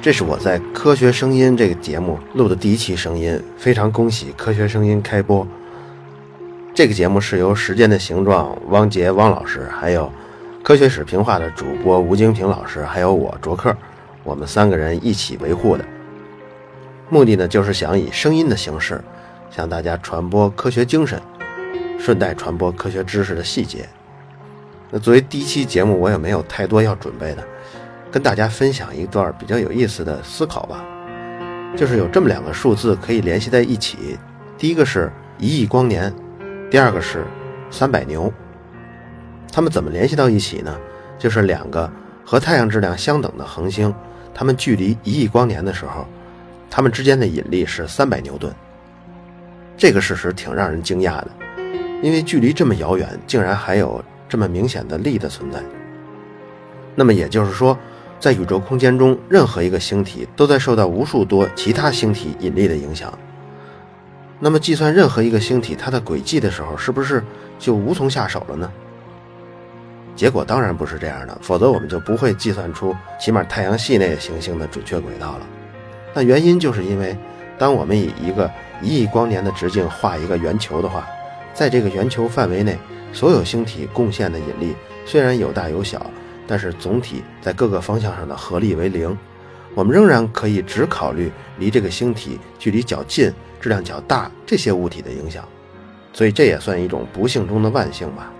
这是我在《科学声音》这个节目录的第一期声音，非常恭喜《科学声音》开播。这个节目是由《时间的形状》汪杰汪老师，还有科学史评话的主播吴京平老师，还有我卓克，我们三个人一起维护的。目的呢，就是想以声音的形式向大家传播科学精神，顺带传播科学知识的细节。那作为第一期节目，我也没有太多要准备的。跟大家分享一段比较有意思的思考吧，就是有这么两个数字可以联系在一起，第一个是一亿光年，第二个是三百牛。它们怎么联系到一起呢？就是两个和太阳质量相等的恒星，它们距离一亿光年的时候，它们之间的引力是三百牛顿。这个事实挺让人惊讶的，因为距离这么遥远，竟然还有这么明显的力的存在。那么也就是说。在宇宙空间中，任何一个星体都在受到无数多其他星体引力的影响。那么，计算任何一个星体它的轨迹的时候，是不是就无从下手了呢？结果当然不是这样的，否则我们就不会计算出起码太阳系内行星的准确轨道了。那原因就是因为，当我们以一个一亿光年的直径画一个圆球的话，在这个圆球范围内，所有星体贡献的引力虽然有大有小。但是总体在各个方向上的合力为零，我们仍然可以只考虑离这个星体距离较近、质量较大这些物体的影响，所以这也算一种不幸中的万幸吧。